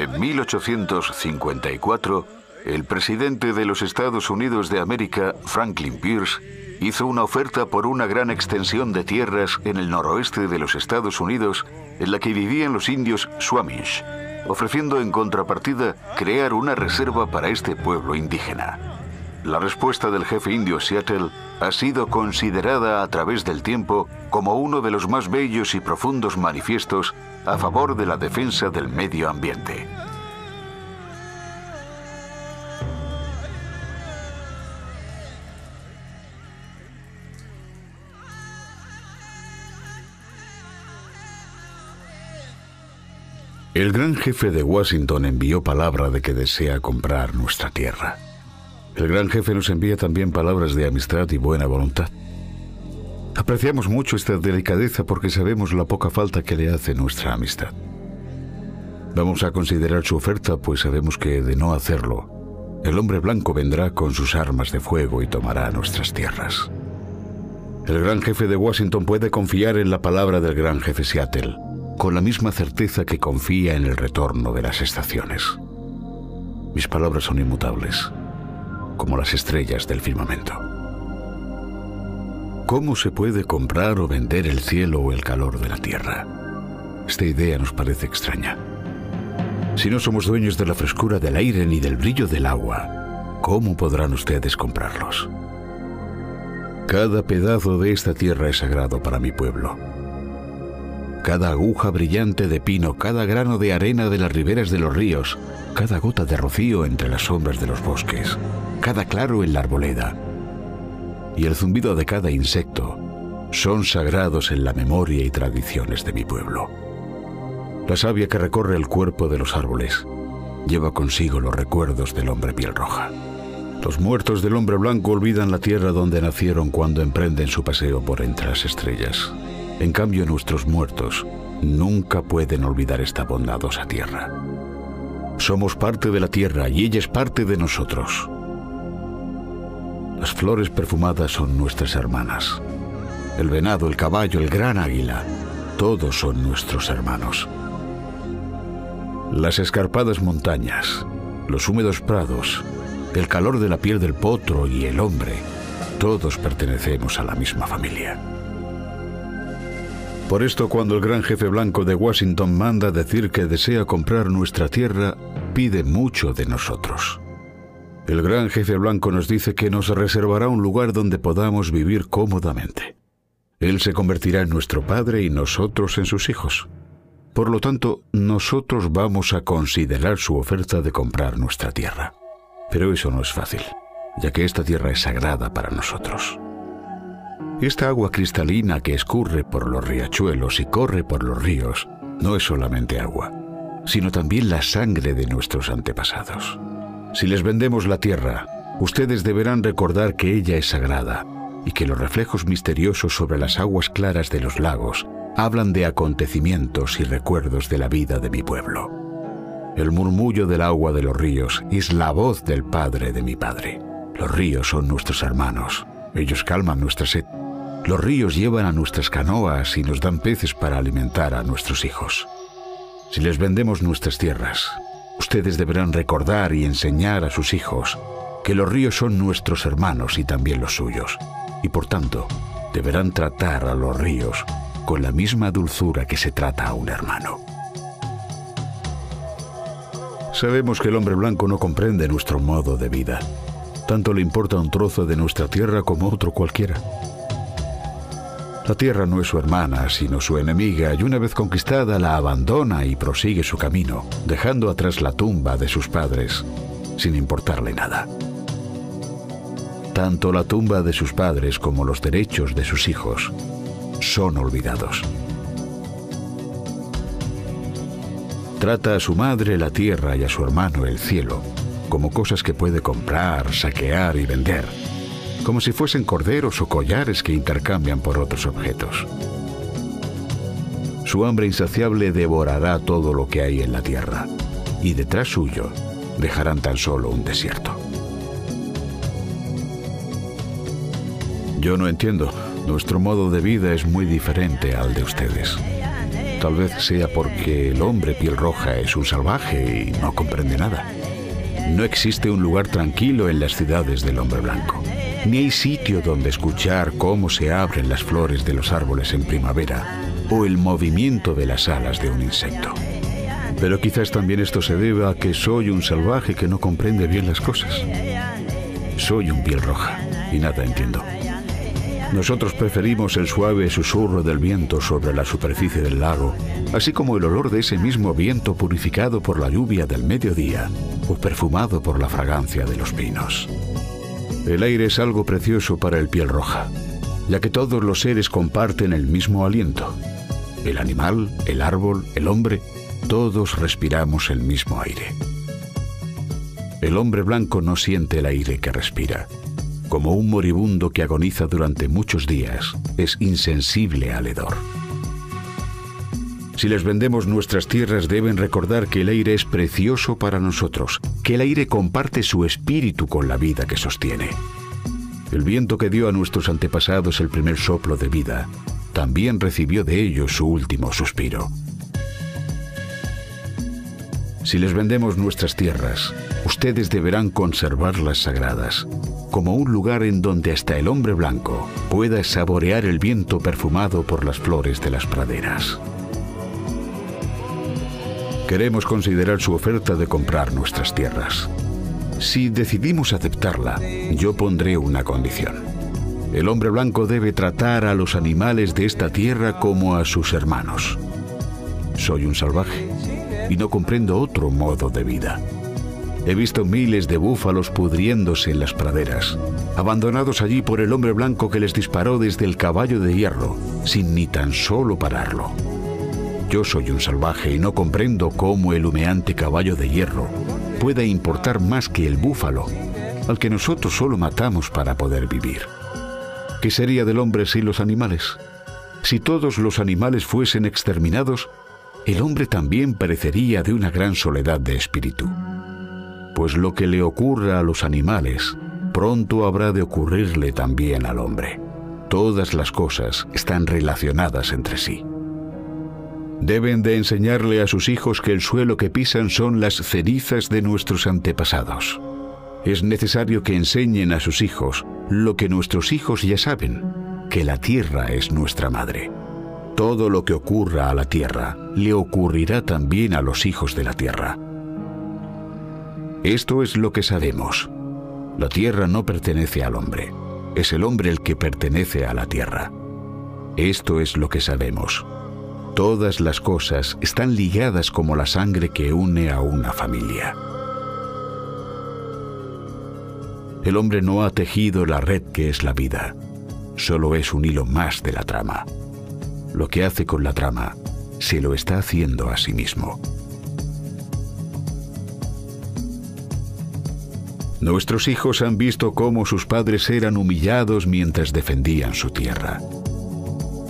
En 1854, el presidente de los Estados Unidos de América, Franklin Pierce, hizo una oferta por una gran extensión de tierras en el noroeste de los Estados Unidos en la que vivían los indios Swamish, ofreciendo en contrapartida crear una reserva para este pueblo indígena. La respuesta del jefe indio Seattle ha sido considerada a través del tiempo como uno de los más bellos y profundos manifiestos a favor de la defensa del medio ambiente. El gran jefe de Washington envió palabra de que desea comprar nuestra tierra. El gran jefe nos envía también palabras de amistad y buena voluntad. Apreciamos mucho esta delicadeza porque sabemos la poca falta que le hace nuestra amistad. Vamos a considerar su oferta, pues sabemos que de no hacerlo, el hombre blanco vendrá con sus armas de fuego y tomará nuestras tierras. El gran jefe de Washington puede confiar en la palabra del gran jefe Seattle, con la misma certeza que confía en el retorno de las estaciones. Mis palabras son inmutables como las estrellas del firmamento. ¿Cómo se puede comprar o vender el cielo o el calor de la tierra? Esta idea nos parece extraña. Si no somos dueños de la frescura del aire ni del brillo del agua, ¿cómo podrán ustedes comprarlos? Cada pedazo de esta tierra es sagrado para mi pueblo. Cada aguja brillante de pino, cada grano de arena de las riberas de los ríos, cada gota de rocío entre las sombras de los bosques, cada claro en la arboleda y el zumbido de cada insecto son sagrados en la memoria y tradiciones de mi pueblo. La savia que recorre el cuerpo de los árboles lleva consigo los recuerdos del hombre piel roja. Los muertos del hombre blanco olvidan la tierra donde nacieron cuando emprenden su paseo por entre las estrellas. En cambio, nuestros muertos nunca pueden olvidar esta bondadosa tierra. Somos parte de la tierra y ella es parte de nosotros. Las flores perfumadas son nuestras hermanas. El venado, el caballo, el gran águila, todos son nuestros hermanos. Las escarpadas montañas, los húmedos prados, el calor de la piel del potro y el hombre, todos pertenecemos a la misma familia. Por esto, cuando el gran jefe blanco de Washington manda decir que desea comprar nuestra tierra, pide mucho de nosotros. El gran jefe blanco nos dice que nos reservará un lugar donde podamos vivir cómodamente. Él se convertirá en nuestro padre y nosotros en sus hijos. Por lo tanto, nosotros vamos a considerar su oferta de comprar nuestra tierra. Pero eso no es fácil, ya que esta tierra es sagrada para nosotros. Esta agua cristalina que escurre por los riachuelos y corre por los ríos no es solamente agua, sino también la sangre de nuestros antepasados. Si les vendemos la tierra, ustedes deberán recordar que ella es sagrada y que los reflejos misteriosos sobre las aguas claras de los lagos hablan de acontecimientos y recuerdos de la vida de mi pueblo. El murmullo del agua de los ríos es la voz del Padre de mi Padre. Los ríos son nuestros hermanos. Ellos calman nuestra sed. Los ríos llevan a nuestras canoas y nos dan peces para alimentar a nuestros hijos. Si les vendemos nuestras tierras, Ustedes deberán recordar y enseñar a sus hijos que los ríos son nuestros hermanos y también los suyos, y por tanto deberán tratar a los ríos con la misma dulzura que se trata a un hermano. Sabemos que el hombre blanco no comprende nuestro modo de vida. Tanto le importa un trozo de nuestra tierra como otro cualquiera. La tierra no es su hermana, sino su enemiga, y una vez conquistada la abandona y prosigue su camino, dejando atrás la tumba de sus padres, sin importarle nada. Tanto la tumba de sus padres como los derechos de sus hijos son olvidados. Trata a su madre la tierra y a su hermano el cielo como cosas que puede comprar, saquear y vender como si fuesen corderos o collares que intercambian por otros objetos. Su hambre insaciable devorará todo lo que hay en la tierra, y detrás suyo dejarán tan solo un desierto. Yo no entiendo. Nuestro modo de vida es muy diferente al de ustedes. Tal vez sea porque el hombre piel roja es un salvaje y no comprende nada. No existe un lugar tranquilo en las ciudades del hombre blanco. Ni hay sitio donde escuchar cómo se abren las flores de los árboles en primavera o el movimiento de las alas de un insecto. Pero quizás también esto se deba a que soy un salvaje que no comprende bien las cosas. Soy un piel roja y nada entiendo. Nosotros preferimos el suave susurro del viento sobre la superficie del lago, así como el olor de ese mismo viento purificado por la lluvia del mediodía o perfumado por la fragancia de los pinos. El aire es algo precioso para el piel roja, ya que todos los seres comparten el mismo aliento. El animal, el árbol, el hombre, todos respiramos el mismo aire. El hombre blanco no siente el aire que respira como un moribundo que agoniza durante muchos días, es insensible al hedor. Si les vendemos nuestras tierras deben recordar que el aire es precioso para nosotros, que el aire comparte su espíritu con la vida que sostiene. El viento que dio a nuestros antepasados el primer soplo de vida, también recibió de ellos su último suspiro. Si les vendemos nuestras tierras, ustedes deberán conservarlas sagradas, como un lugar en donde hasta el hombre blanco pueda saborear el viento perfumado por las flores de las praderas. Queremos considerar su oferta de comprar nuestras tierras. Si decidimos aceptarla, yo pondré una condición. El hombre blanco debe tratar a los animales de esta tierra como a sus hermanos. Soy un salvaje y no comprendo otro modo de vida. He visto miles de búfalos pudriéndose en las praderas, abandonados allí por el hombre blanco que les disparó desde el caballo de hierro, sin ni tan solo pararlo. Yo soy un salvaje y no comprendo cómo el humeante caballo de hierro pueda importar más que el búfalo, al que nosotros solo matamos para poder vivir. ¿Qué sería del hombre sin los animales? Si todos los animales fuesen exterminados, el hombre también perecería de una gran soledad de espíritu pues lo que le ocurra a los animales, pronto habrá de ocurrirle también al hombre. Todas las cosas están relacionadas entre sí. Deben de enseñarle a sus hijos que el suelo que pisan son las cenizas de nuestros antepasados. Es necesario que enseñen a sus hijos lo que nuestros hijos ya saben, que la tierra es nuestra madre. Todo lo que ocurra a la tierra le ocurrirá también a los hijos de la tierra. Esto es lo que sabemos. La tierra no pertenece al hombre, es el hombre el que pertenece a la tierra. Esto es lo que sabemos. Todas las cosas están ligadas como la sangre que une a una familia. El hombre no ha tejido la red que es la vida, solo es un hilo más de la trama. Lo que hace con la trama, se lo está haciendo a sí mismo. Nuestros hijos han visto cómo sus padres eran humillados mientras defendían su tierra.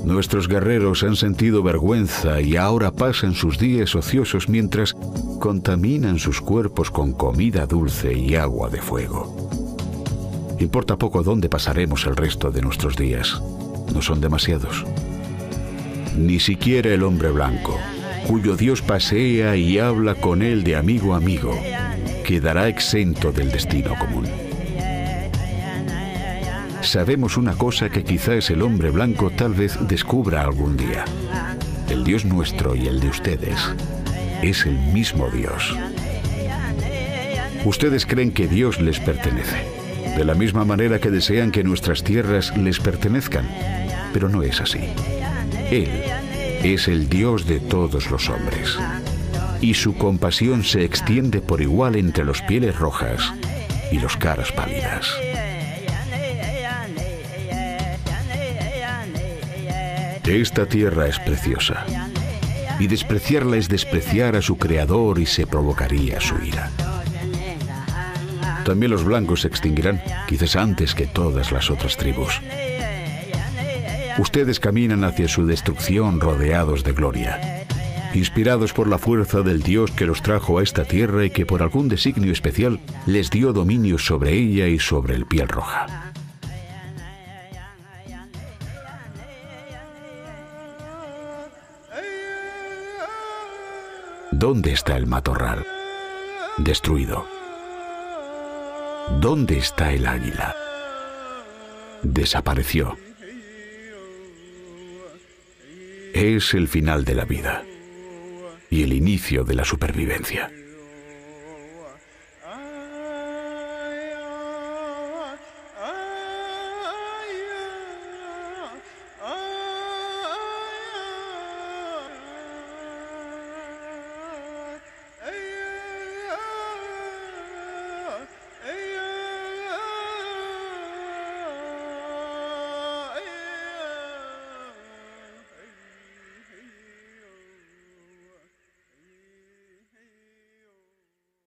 Nuestros guerreros han sentido vergüenza y ahora pasan sus días ociosos mientras contaminan sus cuerpos con comida dulce y agua de fuego. Importa poco dónde pasaremos el resto de nuestros días. No son demasiados. Ni siquiera el hombre blanco, cuyo Dios pasea y habla con él de amigo a amigo, quedará exento del destino común. Sabemos una cosa que quizás el hombre blanco tal vez descubra algún día. El Dios nuestro y el de ustedes es el mismo Dios. Ustedes creen que Dios les pertenece, de la misma manera que desean que nuestras tierras les pertenezcan, pero no es así. Él es el Dios de todos los hombres y su compasión se extiende por igual entre los pieles rojas y los caras pálidas. Esta tierra es preciosa, y despreciarla es despreciar a su creador y se provocaría su ira. También los blancos se extinguirán, quizás antes que todas las otras tribus. Ustedes caminan hacia su destrucción rodeados de gloria inspirados por la fuerza del Dios que los trajo a esta tierra y que por algún designio especial les dio dominio sobre ella y sobre el piel roja. ¿Dónde está el matorral? Destruido. ¿Dónde está el águila? Desapareció. Es el final de la vida y el inicio de la supervivencia.